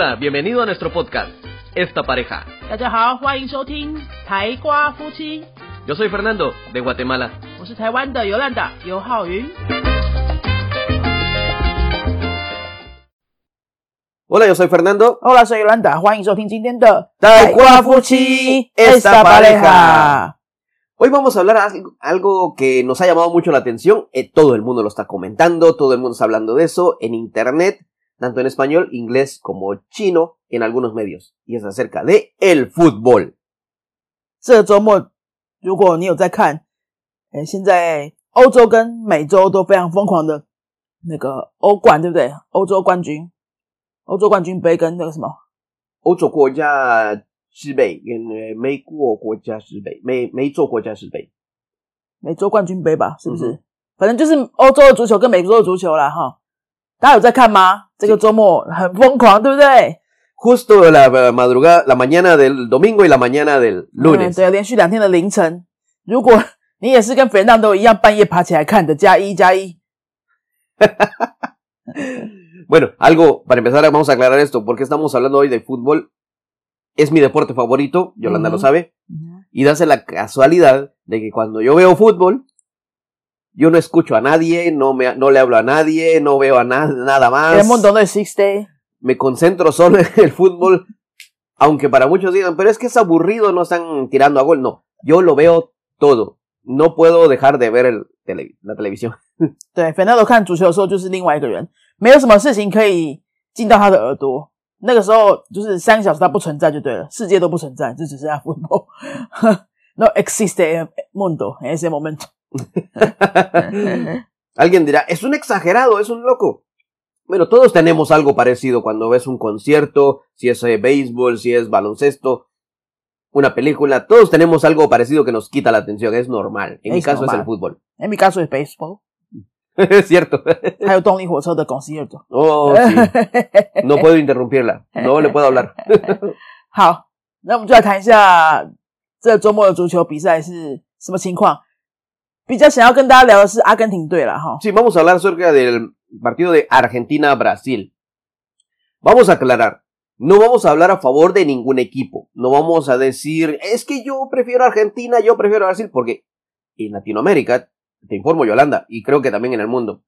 Hola, bienvenido a nuestro podcast, Esta Pareja. Yo soy Fernando, de Guatemala. Hola, yo soy Fernando. Hola, soy Yolanda. Esta Pareja. Hoy vamos a hablar de algo que nos ha llamado mucho la atención. Eh, todo el mundo lo está comentando, todo el mundo está hablando de eso en internet tanto en español, inglés como chino, en algunos medios. Y es acerca de el fútbol. 这周末，如果你有在看，诶，现在欧洲跟美洲都非常疯狂的那个欧冠，对不对？欧洲冠军，欧洲冠军杯跟那个什么，欧洲国家之杯跟呃美国国家之杯，美美洲国家之杯。美洲冠军杯吧，是不是？嗯反正就是欧洲的足球跟美洲的足球啦，哈。 大家有在看吗？这个周末很疯狂，对不对？ Justo la la madrugada, la mañana del domingo y la mañana del 嗯 lunes. 对，连续两天的凌晨。如果你也是跟 Fernando 一样半夜爬起来看的，加一加一。 Bueno, algo, para empezar vamos a aclarar esto, porque estamos hablando hoy de fútbol. Es mi deporte favorito, Yolanda lo Ujú. sabe, y dace la casualidad de que cuando yo veo fútbol, yo no escucho a nadie, no, me, no le hablo a nadie, no veo a na- nada más, El mundo no existe。 me concentro solo en el fútbol, aunque para muchos digan, pero es que es aburrido, no están tirando a gol, no, yo lo veo todo, no puedo dejar de ver el tele- la televisión. 对，Fernando 看足球的时候就是另外一个人，没有什么事情可以进到他的耳朵。那个时候就是三个小时他不存在就对了，世界都不存在，就只剩下 football。no existe el mundo en ese momento。 Alguien dirá, es un exagerado, es un loco. Bueno, todos tenemos algo parecido cuando ves un concierto, si es eh, béisbol, si es baloncesto, una película, todos tenemos algo parecido que nos quita la atención, es normal. En mi Es caso es normal. el fútbol. en mi caso es baseball， es cierto. 还有动力火车的 concierto。 Oh, sí. No puedo interrumpirla, no le puedo hablar. 好，那我们就来谈一下这周末的足球比赛是什么情况。 比较想要跟大家聊的是阿根廷队了哈。 Sí, vamos a hablar acerca del partido de Argentina-Brasil. Vamos a aclarar, no vamos a hablar a favor de ningún equipo. No vamos a decir, es que yo prefiero Argentina, yo prefiero Brasil, porque en Latinoamérica, te informo Yolanda, y creo que también en el mundo,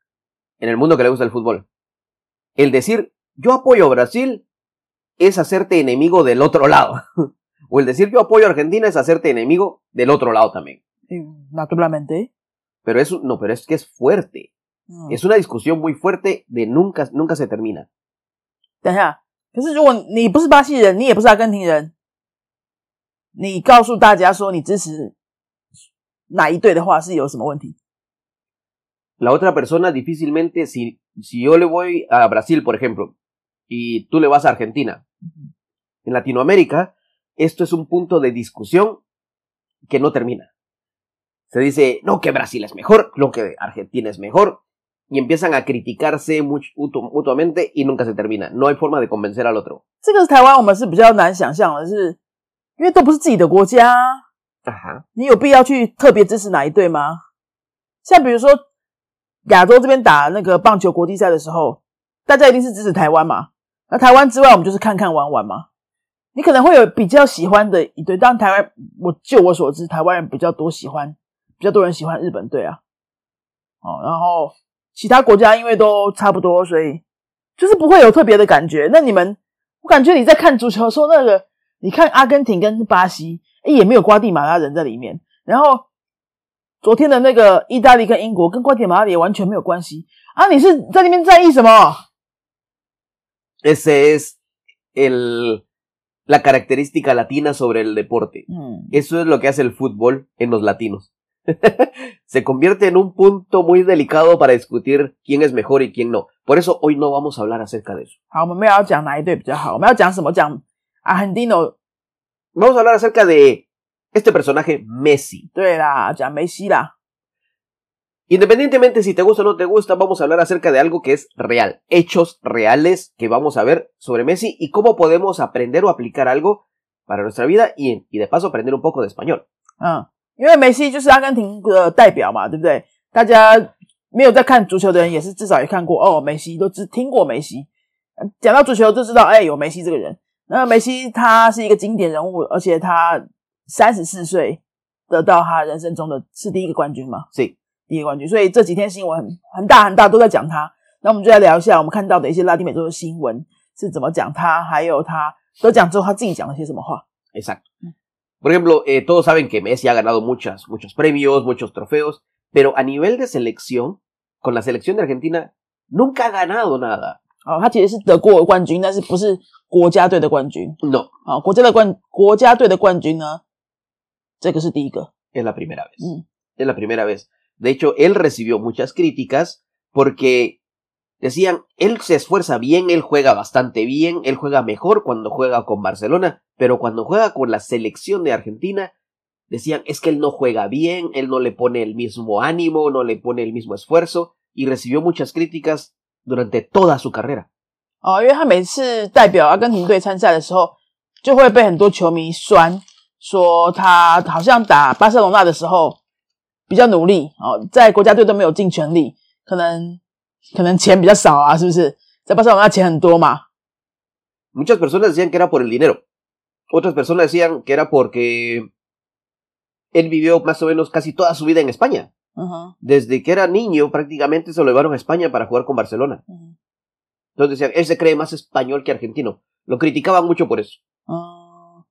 en el mundo que le gusta el fútbol, el decir, yo apoyo a Brasil es hacerte enemigo del otro lado. o el decir, yo apoyo a Argentina es hacerte enemigo del otro lado también. Mm, naturalmente， Pero eso, no, pero es que es fuerte. 嗯， Es una discusión muy fuerte de nunca, nunca se termina. 等一下，可是如果你不是巴西人，你也不是阿根廷人，你告诉大家说你支持哪一队的话，是有什么问题？ La otra persona difícilmente, si, si yo le voy a Brasil, por ejemplo, y tú le vas a Argentina, en Latinoamérica, esto es un punto de discusión que no termina. Se dice, no, que Brasil es mejor, no, que Argentina es mejor, y empiezan a criticarse much- mutu- mutuamente y nunca se termina. No hay forma de convencer al otro. 这个是台湾我们是比较难想象的是，因为都不是自己的国家啊，Ajá. 你有必要去特别支持哪一队吗？像比如说亚洲这边打那个棒球国际赛的时候，大家一定是支持台湾嘛。那台湾之外，我们就是看看玩玩嘛。你可能会有比较喜欢的一队，当然台湾，我就我所知，台湾人比较多喜欢，比较多人喜欢日本队啊。哦，然后其他国家因为都差不多，所以就是不会有特别的感觉。那你们，我感觉你在看足球的时候，那个你看阿根廷跟巴西，诶也没有瓜地马拉人在里面。然后昨天的那个意大利跟英国跟瓜地马拉也完全没有关系啊！你是在那边在意什么？Ese es el, la característica latina sobre el deporte. 嗯，Eso es lo que hace el fútbol en los latinos. se convierte en un punto muy delicado para discutir quién es mejor y quién no. Por eso hoy no vamos a hablar acerca de eso. Vamos a hablar acerca de este personaje Messi. Independientemente si te gusta o no te gusta, vamos a hablar acerca de algo que es real, hechos reales que vamos a ver sobre Messi y cómo podemos aprender o aplicar algo para nuestra vida y, y de paso aprender un poco de español. Ah. 因为梅西就是阿根廷的代表嘛，对不对？大家没有在看足球的人，也是至少也看过哦，梅西都只听过梅西。讲到足球就知道，哎，有梅西这个人。那梅西他是一个经典人物，而且他三十四岁得到他人生中的是第一个冠军嘛？是第一个冠军。所以这几天新闻很很大很大，都在讲他。那我们就来聊一下我们看到的一些拉丁美洲的新闻是怎么讲他，还有他得奖之后他自己讲了些什么话。Exacto. Por ejemplo, eh, todos saben que Messi ha ganado muchas, muchos premios, muchos trofeos, pero a nivel de selección, con la selección de Argentina, nunca ha ganado nada. 哦，他其实是得过冠军，但是不是国家队的冠军。 No, 好，国家的冠国家队的冠军呢，这个是第一个。 es la primera vez. Mm. Es la primera vez. De hecho, él recibió muchas críticas porque decían, él se esfuerza bien, él juega bastante bien, él juega mejor cuando juega con Barcelona, pero cuando juega con la selección de Argentina, decían, es que él no juega bien, él no le pone el mismo ánimo, no le pone el mismo esfuerzo, y recibió muchas críticas durante toda su carrera. 哦，因为他每次代表阿根廷队参赛的时候，就会被很多球迷酸，说他好像打巴塞罗那的时候比较努力哦，在国家队都没有尽全力，可能 可能钱比较少啊，是不是？在巴塞罗那钱很多嘛， Muchas personas decían que era por el dinero. Otras personas decían que era porque él vivió más o menos casi toda su vida en España. 嗯哼， Desde que era niño prácticamente se lo llevaron a España para jugar con Barcelona. 嗯 Entonces decían, él se cree más español que argentino. Lo criticaban mucho por eso. 嗯，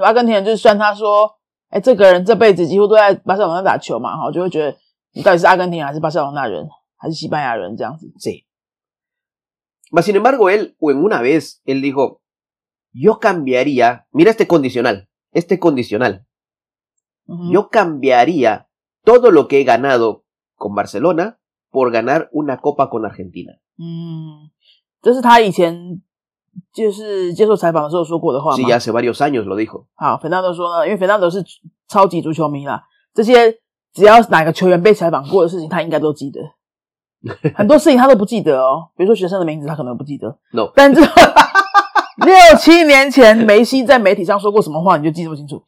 阿根廷人就是算他说，哎，这个人这辈子几乎都在巴塞罗那打球嘛，哈，就会觉得你到底是阿根廷人还是巴塞罗那人， 还是西班牙人这样子。 Sí. Mas sin embargo, él, o en una vez, él dijo, yo cambiaría, mira este condicional, este condicional, 嗯哼 yo cambiaría todo lo que he ganado con Barcelona por ganar una copa con Argentina. 嗯，这是他以前就是接受采访的时候说过的话 Sí, 吗 ya hace varios años lo dijo. 好，费南多说呢，因为费南多是超级足球迷啦，这些只要哪个球员被采访过的事情，他应该都记得。 很多事情他都不记得哦，比如说学生的名字，他可能不记得。No. 但这六七年前梅西在媒体上说过什么话，你就记这么清楚。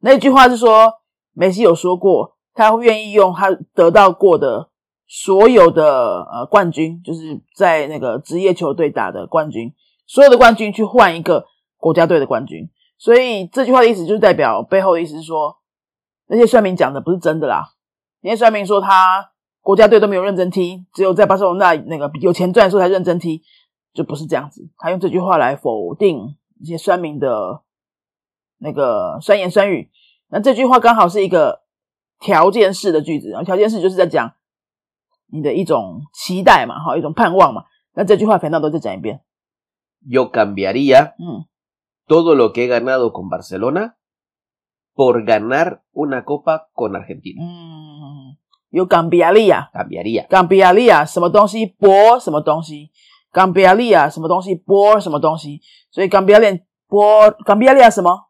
那句话是说，梅西有说过，他愿意用他得到过的所有的呃冠军，就是在那个职业球队打的冠军，所有的冠军去换一个国家队的冠军。所以这句话的意思就是代表背后的意思是说，那些算命讲的不是真的啦。那些算命说他国家队都没有认真踢，只有在巴塞罗那那个有钱赚的时候才认真踢，就不是这样子。他用这句话来否定一些酸民的那个酸言酸语。那这句话刚好是一个条件式的句子，然后条件式就是在讲你的一种期待嘛，哈，一种盼望嘛。那这句话反倒都再讲一遍，Yo cambiaría 嗯 todo lo que he ganado con Barcelona por ganar una copa con Argentina. 嗯，有冈比亚利亚，Cambiaría. 冈比亚利亚什么东西波什么东西，冈比亚利亚什么东西波什么东西，所以冈比亚利亚波冈比亚利亚什么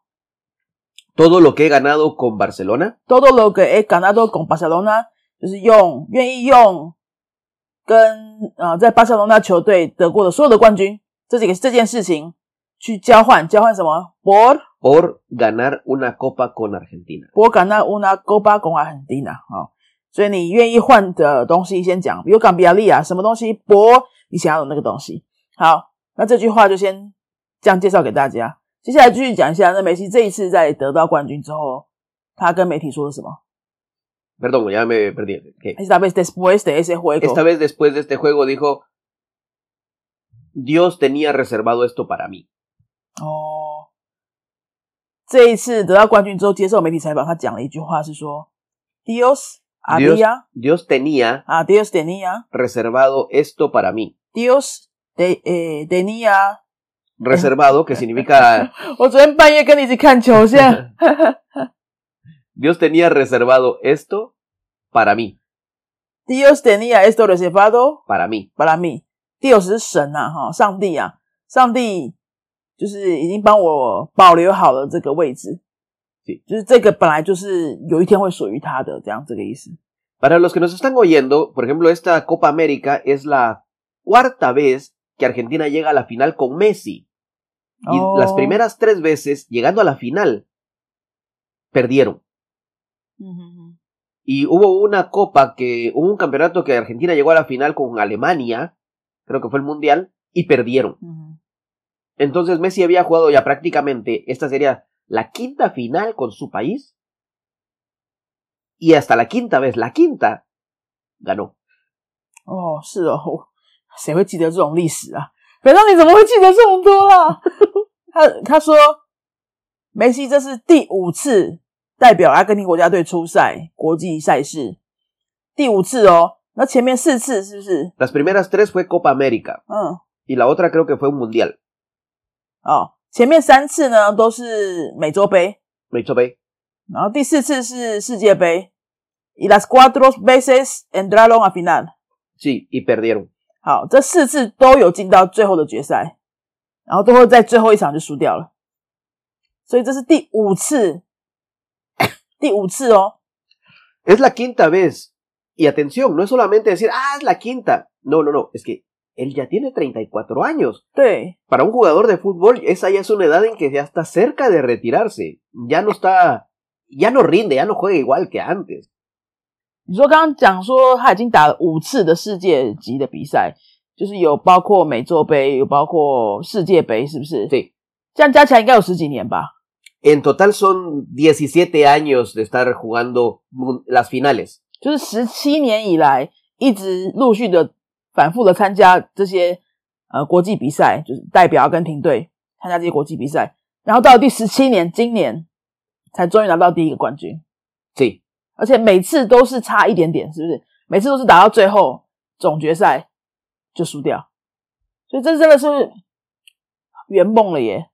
Todo lo que he ganado con Barcelona todo lo que he ganado con Barcelona，就是用愿意用跟呃在巴塞罗那球队得过的所有的冠军，这几个这件事情去交换，交换什么？por por ganar una copa con Argentina. por ganar una copa con Argentina 啊、所以你愿意换的东西先讲，比如冈比亚利亚什么东西，por 你想要的那个东西。好，那这句话就先这样介绍给大家。接下来继续讲一下，那梅西这一次在得到冠军之后，他跟媒体说了什么 Perdón, ya me perdí. ¿Qué?？Esta vez después de ese juego，Esta vez después de este juego dijo, Dios tenía reservado esto para mí. 哦，这一次得到冠军之后接受媒体采访，他讲了一句话是说：“Dios Dios, había Dios tenía 啊，Dios tenía reservado esto para mí. Dios de 诶 tenía。” Reservado, que significa 我昨天半夜跟你一起看球，现在 Dios tenía reservado esto para mí, Dios tenía esto reservado para mí. para mí。Dios 是神呐、啊，哈，上帝啊，上帝就是已经帮我保留好了这个位置， 对就是这个本来就是有一天会属于他的，这样这个意思。 Para los que nos están oyendo, por ejemplo, esta Copa América es la cuarta vez que Argentina llega a la final con Messi. Y Oh. las primeras tres veces, llegando a la final, perdieron. 嗯哼哼， Y hubo una copa que, hubo un campeonato que Argentina llegó a la final con Alemania, creo que fue el Mundial, y perdieron. Ujú. Entonces Messi había jugado ya prácticamente, esta sería la quinta final con su país. Y hasta la quinta vez, la quinta, ganó. 哦，是哦，我谁会记得这种历史啊？北上你怎么会记得这么多啦？他他说，梅西这是第五次代表阿根廷国家队出赛国际赛事，第五次哦。那前面四次是不是？ Las primeras tres fue Copa América 嗯， y la otra creo que fue un mundial. 哦， 前面三次呢都是美洲杯，Me hizo ver. 然后第四次是世界杯。Y las cuatro veces entraron a final。Sí, y perdieron. 好，这四次都有进到最后的决赛，然后最后在最后一场就输掉了，所以这是第五次，第五次哦。Es la quinta vez. Y atención, no es solamente decir, ah, es la quinta. No, no, no, es que él ya tiene 34 años. 对， Para un jugador de fútbol, esa ya es una edad en que ya está cerca de retirarse. Ya no está, ya no rinde, ya no juega igual que antes. 你说刚刚讲说他已经打了五次的世界级的比赛，就是有包括美洲杯，有包括世界杯，是不是？ Sí. 这样加起来应该有十几年吧？ En total son 17 años de estar jugando mun- las finales. 就是十七年以来一直陆续的 反复的参加这些呃国际比赛，就是代表阿根廷队参加这些国际比赛，然后到了第十七年，今年才终于拿到第一个冠军，Sí. 而且每次都是差一点点，是不是？每次都是打到最后总决赛就输掉，所以这真的是圆梦了耶！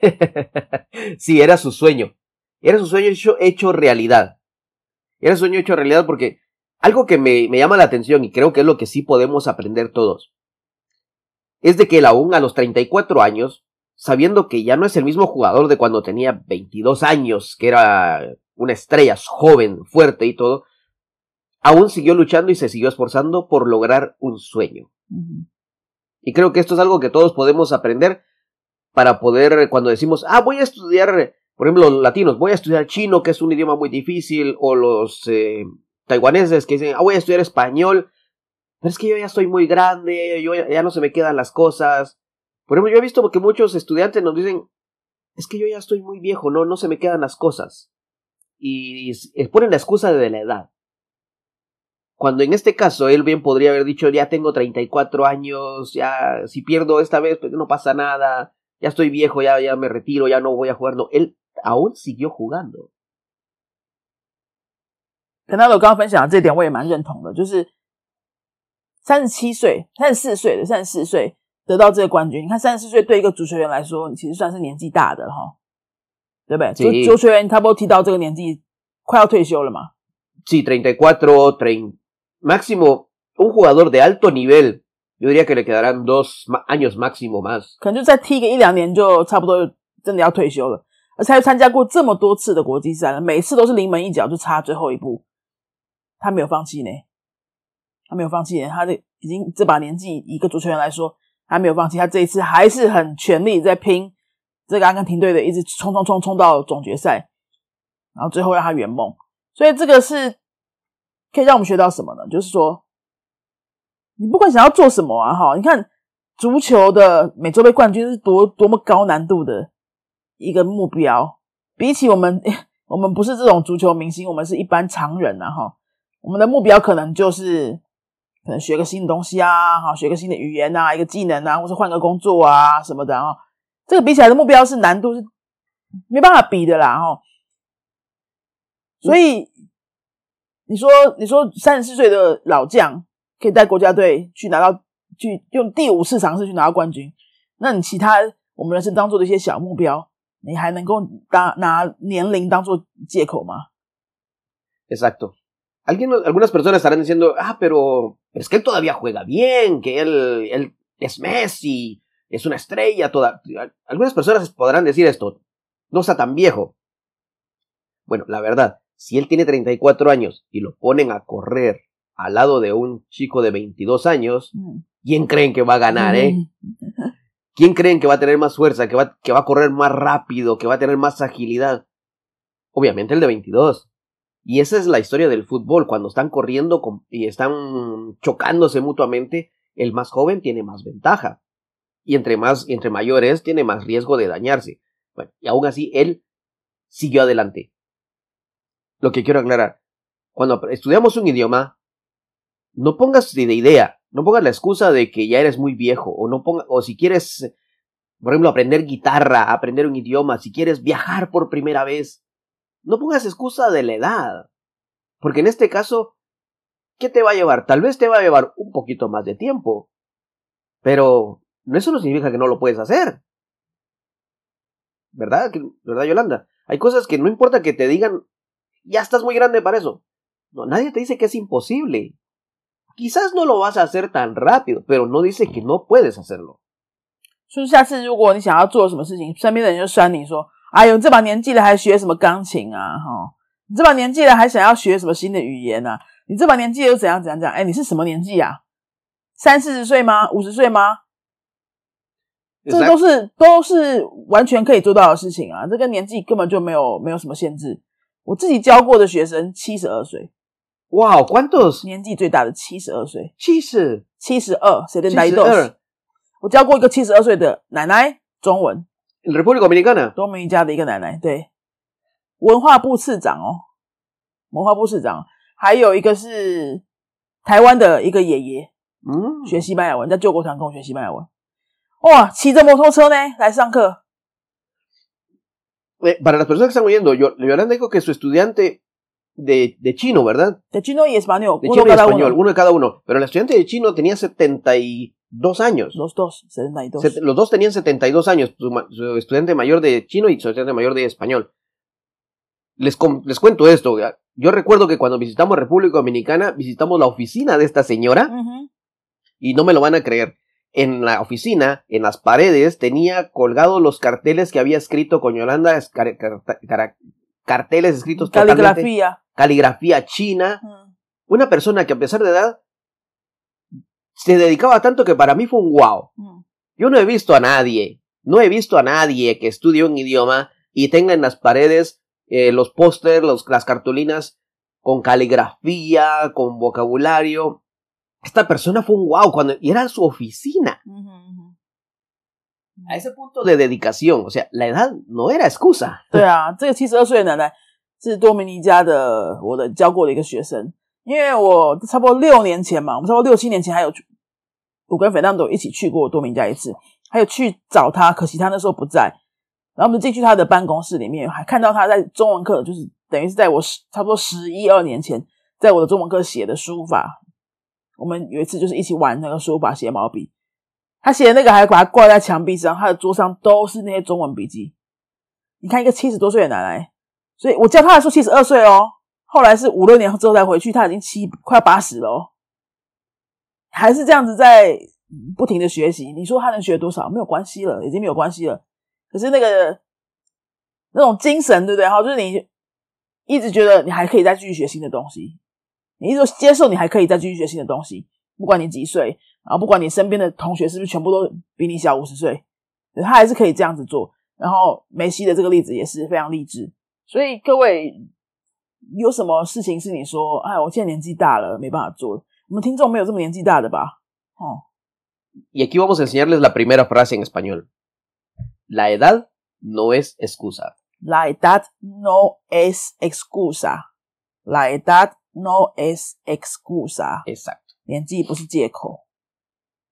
sí, era su sueño. Era su sueño hecho, hecho realidad. Era su sueño hecho realidad porque algo que me, me llama la atención y creo que es lo que sí podemos aprender todos, es de que él aún a los 34 años, sabiendo que ya no es el mismo jugador de cuando tenía 22 años, que era una estrella joven, fuerte y todo, aún siguió luchando y se siguió esforzando por lograr un sueño. Y creo que esto es algo que todos podemos aprender para poder, cuando decimos, ah, voy a estudiar, por ejemplo, los latinos, voy a estudiar chino, que es un idioma muy difícil, o los eh, taiwaneses que dicen, ah, voy a estudiar español, pero es que yo ya estoy muy grande, yo ya, no se me quedan las cosas. Por ejemplo, yo he visto que muchos estudiantes nos dicen, es que yo ya estoy muy viejo, no, no se me quedan las cosas. Y, y ponen la excusa de la edad. Cuando en este caso él bien podría haber dicho, ya tengo 34 años, ya si pierdo esta vez, pues no pasa nada, ya estoy viejo, ya, ya me retiro, ya no voy a jugar. No, él aún siguió jugando. 陈大我刚刚分享的这点，我也蛮认同的，就是三十七岁、三十四岁的三十四岁得到这个冠军。你看，三十四岁对一个足球员来说，你其实算是年纪大的了哈，对不对？足足球员差不多踢到这个年纪，快要退休了嘛。Sí, 34, 30, máximo, un jugador de alto nivel, yo diría que le quedarán dos años máximo más. 可能就再踢个一两年，就差不多真的要退休了。而且他又参加过这么多次的国际赛了，每次都是临门一脚，就差最后一步。他没有放弃呢，他没有放弃呢。他的已经这把年纪，一个足球员来说，他没有放弃。他这一次还是很全力在拼这个阿根廷队的，一直冲冲冲冲到总决赛，然后最后让他圆梦。所以这个是可以让我们学到什么呢？就是说，你不管想要做什么啊，哈，你看足球的美洲杯冠军是多多么高难度的一个目标，比起我们，我们不是这种足球明星，我们是一般常人啊，哈，我们的目标可能就是可能学个新的东西啊，哈，学个新的语言啊，一个技能啊，或是换个工作啊什么的啊，这个比起来的目标是难度是没办法比的啦，哈。所以你说，你说三十四岁的老将可以带国家队去拿到，去用第五次尝试去拿到冠军，那你其他我们人生当做的一些小目标，你还能够拿拿年龄当做借口吗？Exacto. Alguien, algunas personas estarán diciendo, ah, pero, es que él todavía juega bien, que él, él es Messi, es una estrella, toda. Algunas personas podrán decir esto, no está tan viejo. Bueno, la verdad, si él tiene 34 años y lo ponen a correr al lado de un chico de 22 años, 嗯，¿quién creen que va a ganar, eh? ¿Quién creen que va a tener más fuerza, que va, que va a correr más rápido, que va a tener más agilidad? Obviamente el de 22. Y esa es la historia del fútbol. Cuando están corriendo y están chocándose mutuamente, el más joven tiene más ventaja. Y entre más, entre mayor es, tiene más riesgo de dañarse. Bueno, y aún así, él siguió adelante. Lo que quiero aclarar, cuando estudiamos un idioma, no pongas de idea, no pongas la excusa de que ya eres muy viejo, o no ponga, o si quieres, por ejemplo, aprender guitarra, aprender un idioma, si quieres viajar por primera vez, no pongas excusa de la edad. Porque en este caso, ¿qué te va a llevar? Tal vez te va a llevar un poquito más de tiempo. Pero eso no significa que no lo puedes hacer. ¿Verdad? ¿Verdad, Yolanda? Hay cosas que no importa que te digan, ya estás muy grande para eso. No, nadie te dice que es imposible. Quizás no lo vas a hacer tan rápido, pero no dice que no puedes hacerlo. 就是下次如果你想要做什么事情，身边的人就酸你说：“ 哎呦，你这把年纪了还学什么钢琴啊？哈，你这把年纪了还想要学什么新的语言啊？你这把年纪又怎样怎样怎样？哎，你是什么年纪啊？三四十岁吗？五十岁吗？这都是都是完全可以做到的事情啊！这个年纪根本就没有没有什么限制。我自己教过的学生七十二岁，哇，¿cuántos？年纪最大的七十二岁，七十七十二，谁的奶豆？我教过一个七十二岁的奶奶，中文，República Dominicana，多米尼加的一个奶奶，对，文化部次长哦，文化部次长，还有一个是台湾的一个爷爷，嗯，学西班牙文，在救国团跟我学西班牙文。哇，骑着摩托车呢来上课。Para las personas que están oyendo, yo, Yolanda dijo que su estudiante de, de chino, ¿verdad? De chino y español. De chino y español, uno. de cada uno. Pero el estudiante de chino tenía 72 años. Los dos, 72. los dos tenían 72 años, su, su, estudiante mayor de chino y su estudiante mayor de español. Les, les cuento esto. Yo recuerdo que cuando visitamos República Dominicana, visitamos la oficina de esta señora y no me lo van a creer en la oficina, en las paredes, tenía colgados los carteles que había escrito con Yolanda, carteles escritos caligrafía, caligrafía china. Una persona que a pesar de edad se dedicaba tanto que para mí fue un wow. Yo no he visto a nadie, no he visto a nadie que estudie un idioma y tenga en las paredes eh, los pósters, las cartulinas con caligrafía, con vocabulario. Esta persona fue un wow cuando y era su oficina. A ese punto de dedicación, o sea, la edad no era excusa. 对啊，这个七十二岁的奶奶是多米尼加的我的教过的一个学生，因为我差不多六年前嘛，我们差不多六七年前还有 我跟斐浪朵一起去过多明家一次，还有去找他，可惜他那时候不在。然后我们进去他的办公室里面，还看到他在中文课，就是等于是在我十差不多十一二年前，在我的中文课写的书法。我们有一次就是一起玩那个书法写毛笔，他写的那个还把它挂在墙壁上，他的桌上都是那些中文笔记。你看一个七十多岁的奶奶，所以我教他的时候七十二岁哦，后来是五六年之后再回去，他已经七快八十了哦，还是这样子在不停的学习。你说他能学多少？没有关系了，已经没有关系了。可是那个那种精神，对不对？哈，就是你一直觉得你还可以再继续学新的东西。你一直接受，你还可以再继续学新的东西，不管你几岁，然后不管你身边的同学是不是全部都比你小五十岁，他还是可以这样子做。然后梅西的这个例子也是非常励志。所以各位有什么事情是你说，哎，我现在年纪大了，没办法做了。我们听众没有这么年纪大的吧？哦。Y aquí vamos a enseñarles la primera frase en español. La edad no es excusa. La edad no es excusa. La edad no es excusa. Exacto.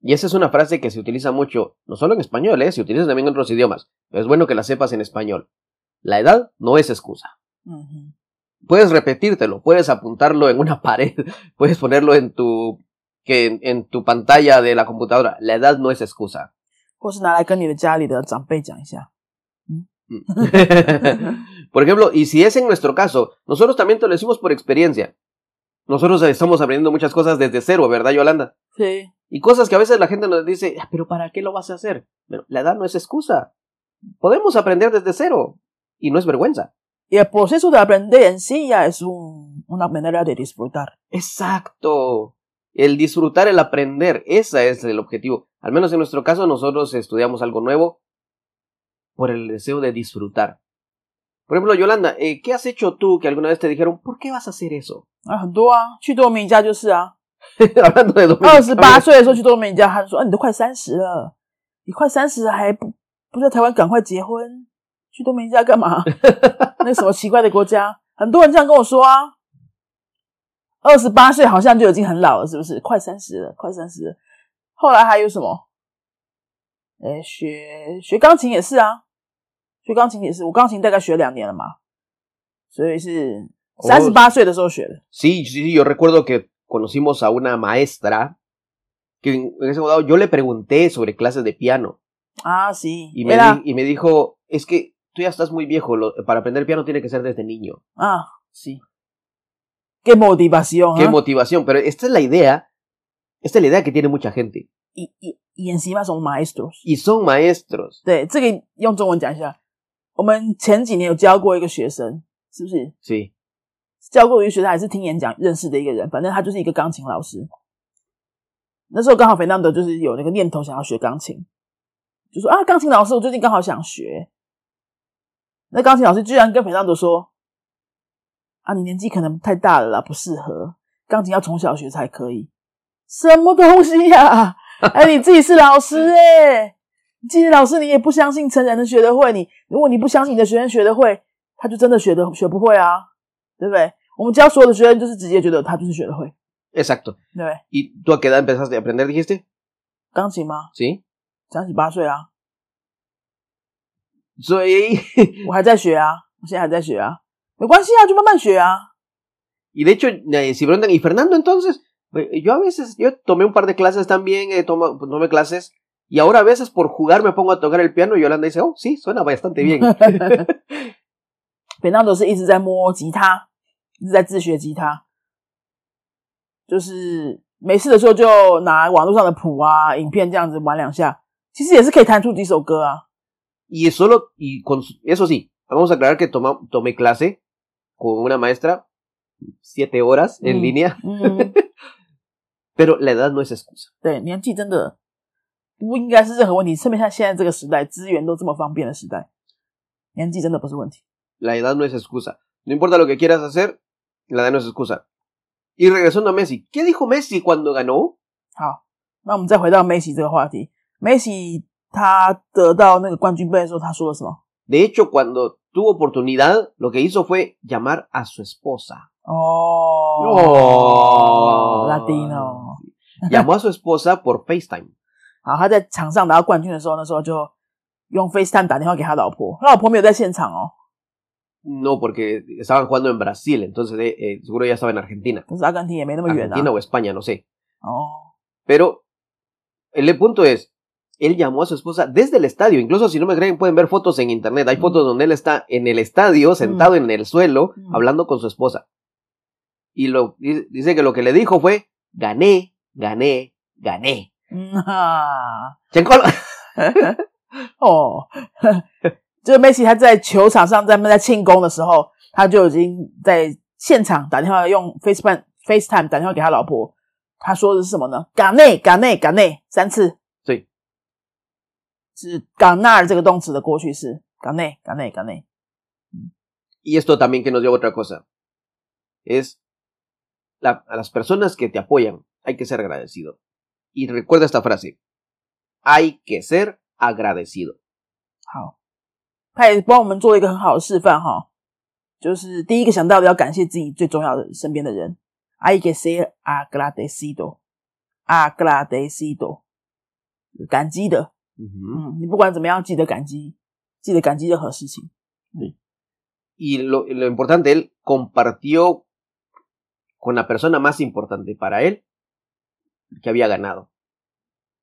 Y esa es una frase que se utiliza mucho, no solo en español, ¿eh? se utiliza también en otros idiomas, pero es bueno que la sepas en español. La edad no es excusa. Puedes repetírtelo, puedes apuntarlo en una pared, puedes ponerlo en tu, que en, tu pantalla de la computadora. La edad no es excusa. por ejemplo, y si es en nuestro caso, nosotros también te lo decimos por experiencia. Nosotros estamos aprendiendo muchas cosas desde cero, ¿verdad, Yolanda? Sí. Y cosas que a veces la gente nos dice, ah, pero ¿para qué lo vas a hacer? Pero la edad no es excusa. Podemos aprender desde cero y no es vergüenza. Y el proceso de aprender en sí ya es una manera de disfrutar. Exacto. El disfrutar, el aprender, ese es el objetivo. Al menos en nuestro caso, nosotros estudiamos algo nuevo por el deseo de disfrutar. Por ejemplo, Yolanda, eh, ¿qué has hecho tú que alguna vez te dijeron, ¿por qué vas a hacer eso? 啊，很多啊，去多米家就是啊。Hablando de 二十八岁的时候去多米家，他说：“啊，你都快三十了， 你快三十了还不不在台湾赶快结婚， 去东南亚干嘛？那什么奇怪的国家？很多人这样跟我说啊。二十八岁好像就已经很老了，是不是？快三十了，快三十了。后来还有什么？呃，学学钢琴也是啊，学钢琴也是。我钢琴大概学两年了嘛，所以是三十八岁的时候学的。Sí, sí, yo recuerdo que conocimos a una maestra que en ese momento yo le pregunté sobre clases de piano. Ah, sí. Y me, y me dijo, es que tú ya estás muy viejo, lo- para aprender piano tiene que ser desde niño. Ah, sí. Qué motivación. Qué ¿ah? motivación, pero esta es la idea, esta es la idea que tiene mucha gente. y, y, y encima son maestros。 Y son maestros. 对，这个用中文讲一下。我们前几年有教过一个学生，是不是？ Sí. 教过一个学生，还是听演讲认识的一个人，反正他就是一个钢琴老师。那时候刚好肥南德就是有那个念头想要学钢琴，就说啊，钢琴老师，我最近刚好想学。 那钢琴老师居然跟裴尚德说：“啊，你年纪可能太大了啦，不适合，钢琴要从小学才可以。”什么东西呀、哎，你自己是老师哎、你自己是老师，你也不相信成人能学得会，你如果你不相信你的学生学得会，他就真的学得学不会啊，对不对？我们教所有的学生，就是直接觉得他就是学得会，Exacto. 对不对？¿Y tú a qué edad empezaste a aprender, dijiste? 钢琴吗？Sí. 三十八岁啊，Soy... 我还在学啊，我现在还在学啊，没关系啊，就慢慢学啊。Y de hecho, eh, si preguntan, ¿y Fernando entonces? Eh, Yo a veces, yo tomé un par de clases también, eh, tomo- tomé clases, y ahora a veces por jugar me pongo a tocar el piano y Yolanda dice, oh, sí, suena bastante bien. 北纳都是一直在摸吉他，一直在自学吉他，就是没事的时候就拿网络上的谱啊、影片这样子玩两下，其实也是可以弹出几首歌啊。Y solo, y con, su- eso sí, vamos a aclarar que toma- tomé clase con una maestra, siete horas en Mm. línea, 嗯， pero la edad no es excusa. 对，年纪真的不应该是任何问题，特别像现在这个时代，资源都这么方便的时代，年纪真的不是问题。 La edad no es excusa. No importa lo que quieras hacer, la edad no es excusa. Y regresando a Messi, ¿qué dijo Messi cuando ganó? 好，那我们再回到梅西这个话题，梅西 他得到那个冠军杯的时候，他说了什么？ De hecho, cuando tuvo oportunidad, lo que hizo fue llamar a su esposa. 哦、Latino。 Llamó a su esposa por FaceTime. 好，他在场上拿到冠军的时候，那时候就用 FaceTime 打电话给他老婆，他老婆没有在现场哦， No, porque estaban jugando en Brasil, entonces eh, eh, seguro ya estaba en Argentina. 可是阿根廷也没那么远啊。 Argentina o España, no sé. 哦， Pero el punto es, él llamó a su esposa desde el estadio. Incluso si no me creen, pueden ver fotos en internet. Hay Mm. fotos donde él está en el estadio, sentado en el suelo, Mm. hablando con su esposa. Y lo, dice dice que lo que le dijo fue, gané, gané, gané. 嗯哈， Checo- 哦，就是梅西他在球场上在在庆功的时候，他就已经在现场打电话用 FaceTime FaceTime 打电话给他老婆，他说的是什么呢？港内港内港内三次，对， 是港纳尔这个动词的过去式，港内港内港内。 Y esto también que nos lleva a otra cosa. Es la- a las personas que te apoyan, hay que ser agradecido. Y recuerda esta frase. Hay que ser agradecido. 好，他也帮我们做了一个很好的示范哈，就是第一个想到的要感谢自己最重要的身边的人，hay que ser agradecido，agradecido，感激的， Ujú. 嗯，你不管怎么样，记得感激，记得感激任何事情。 Y lo, lo importante, él compartió con la persona más importante para él que había ganado.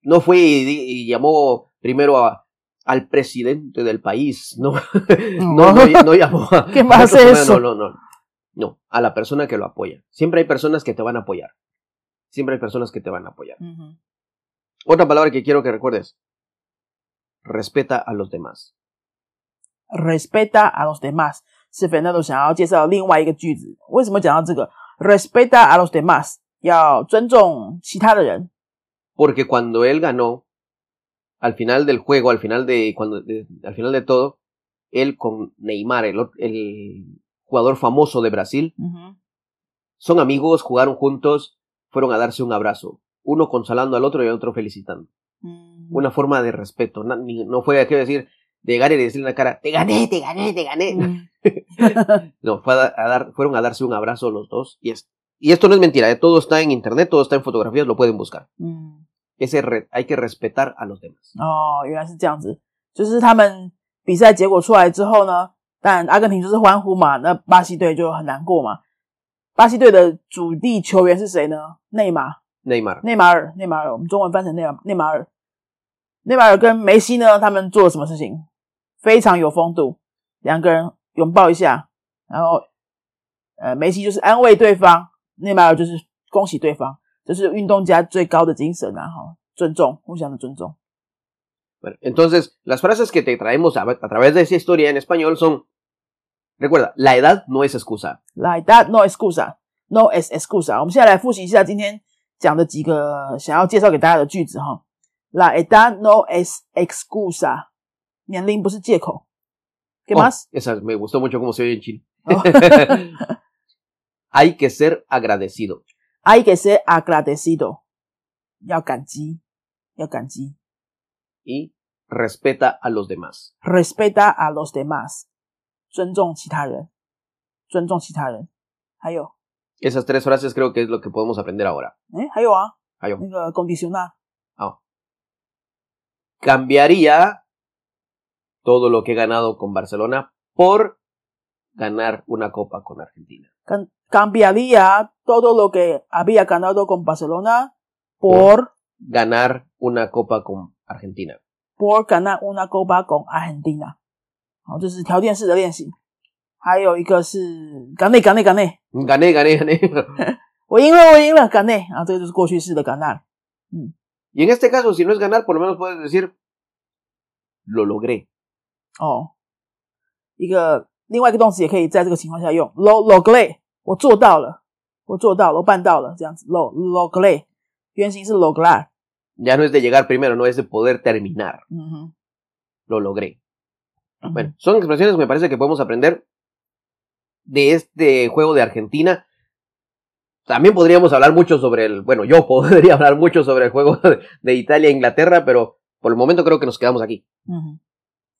No fue y, di- y llamó primero a- al presidente del país, no, no, no, no llamó a, ¿Qué más a otra es persona, eso? No, no, no. No, a la persona que lo apoya. Siempre hay personas que te van a apoyar. Siempre hay personas que te van a apoyar. 嗯哼， Otra palabra que quiero que recuerdes. Respeta a los demás. respeta a los demás 是 Fernando 想要介绍的另外一个句子。为什么讲到这个 respeta a los demás？要尊重其他的人。 Porque cuando él ganó, al final del juego, al final de, cuando, de- al final de todo, él con Neymar, el, ot- el jugador famoso de Brasil, 嗯哼， son amigos, jugaron juntos, fueron a darse un abrazo, uno consolando al otro y el otro felicitando. 嗯 una forma de respeto. No, ni- no fue aquello de decir, de llegar y decirle en la cara, te gané, te gané, te gané. 嗯 No, fue a, dar- a dar, fueron a darse un abrazo los dos. Y, es, y esto no es mentira, ¿eh? todo está en internet, todo está en fotografías, lo pueden buscar. 嗯， Ese re- hay que respetar a los demás. 哦，原来是这样子，就是他们比赛结果出来之后呢，当然阿根廷就是欢呼嘛，那巴西队就很难过嘛。巴西队的主力球员是谁呢？内马， Neymar. 内马尔，内马尔，我们中文翻成内马内马尔。 内马尔跟梅西呢，他们做了什么事情？非常有风度，两个人拥抱一下，然后呃，梅西就是安慰对方，内马尔就是恭喜对方，这是运动家最高的精神啊！哈，尊重，互相的尊重。Bueno, entonces, las frases que te traemos a, a través de esa historia en español son, recuerda, la edad no es excusa. La edad no excusa, no es excusa。我们现在来复习一下今天讲的几个想要介绍给大家的句子哈。La edad no es excusa，年龄不是借口。¿Qué Oh, más？ esa me gustó mucho cómo se oye en chino. 哦 Hay que ser agradecido. Hay que ser agradecido，要感激，要感激。 y respeta a los demás. Respeta a los demás，尊重其他人，尊重其他人。还有， Esas tres frases creo que es lo que podemos aprender ahora. 哎，还有啊，还有那个 condicional， Cambiaría todo lo que he ganado con Barcelona por ganar una copa con Argentina. Can- cambiaría todo lo que había ganado con Barcelona por Ganar una copa con Argentina. por ganar una copa con Argentina。好，这是条件式的练习。还有一个是 gané gané gané， Gané, gané, gané. 我赢了我赢了 gané 啊，这个就是过去式的 ganar。 y en este caso, si no es ganar, por lo menos puedes decir, lo logré. 哦，一个另外一个动词也可以在这个情况下用 lo logré，我做到了，我做到了，我办到了，这样子 lo logré，原型是 lograr。 Ya no es de llegar primero, no es de poder terminar. 嗯哼， Lo logré. 嗯哼 Bueno, son expresiones que me parece que podemos aprender de este juego de Argentina. También podríamos hablar mucho sobre el, bueno, yo podría hablar mucho sobre el juego de, de Italia e Inglaterra, pero por el momento creo que nos quedamos aquí. 嗯哼，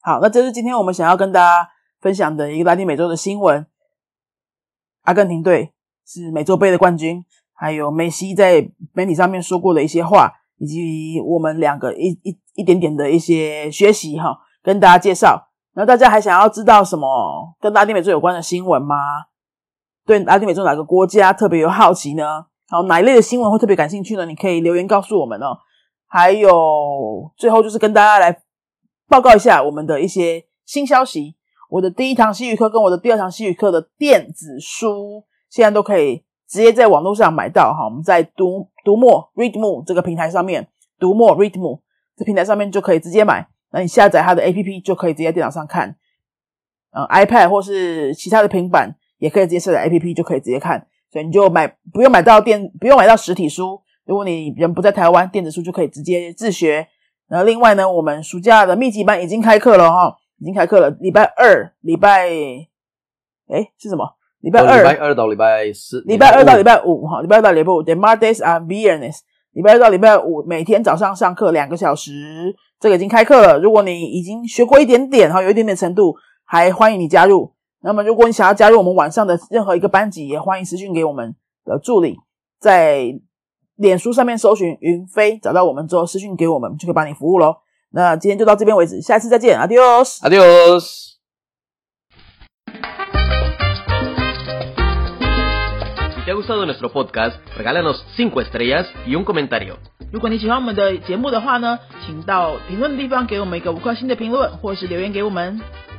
好，那这是今天我们想要跟大家分享的一个拉丁美洲的新闻。阿根廷队是美洲杯的冠军，还有梅西在媒体上面说过的一些话，以及我们两个一一一点点的一些学习哈，跟大家介绍。然后大家还想要知道什么跟拉丁美洲有关的新闻吗？对拉丁美洲哪个国家特别有好奇呢？好，哪一类的新闻会特别感兴趣呢？你可以留言告诉我们哦。还有最后就是跟大家来报告一下我们的一些新消息。我的第一堂西语课跟我的第二堂西语课的电子书，现在都可以直接在网络上买到哈。我们在读读墨 Readmo 这个平台上面，读墨 Readmo 这平台上面就可以直接买。那你下载它的 APP 就可以直接电脑上看，嗯，iPad 或是其他的平板也可以直接下载 APP 就可以直接看。所以你就买不用买到电，不用买到实体书。如果你人不在台湾，电子书就可以直接自学。然后另外呢，我们暑假的密集班已经开课了哈，已经开课了。礼拜二、礼拜哎是什么？礼拜二、礼拜二到礼拜四，礼拜二到礼拜五哈，礼拜二到礼拜五，the Mondays and Viernes，礼拜二到礼拜五每天早上上课两个小时，这个已经开课了。如果你已经学过一点点哈，有一点点程度，还欢迎你加入。那么如果你想要加入我们晚上的任何一个班级，也欢迎私讯给我们的助理，在脸书上面搜寻云飞，找到我们之后私讯给我们，就可以帮你服务喽。那今天就到这边为止，下次再见，Adios，Adios Si te ha gustado nuestro podcast, regálanos 5 estrellas y un comentario. 如果你喜欢我们的节目的话呢，请到评论的地方给我们一个五颗星的评论，或是留言给我们。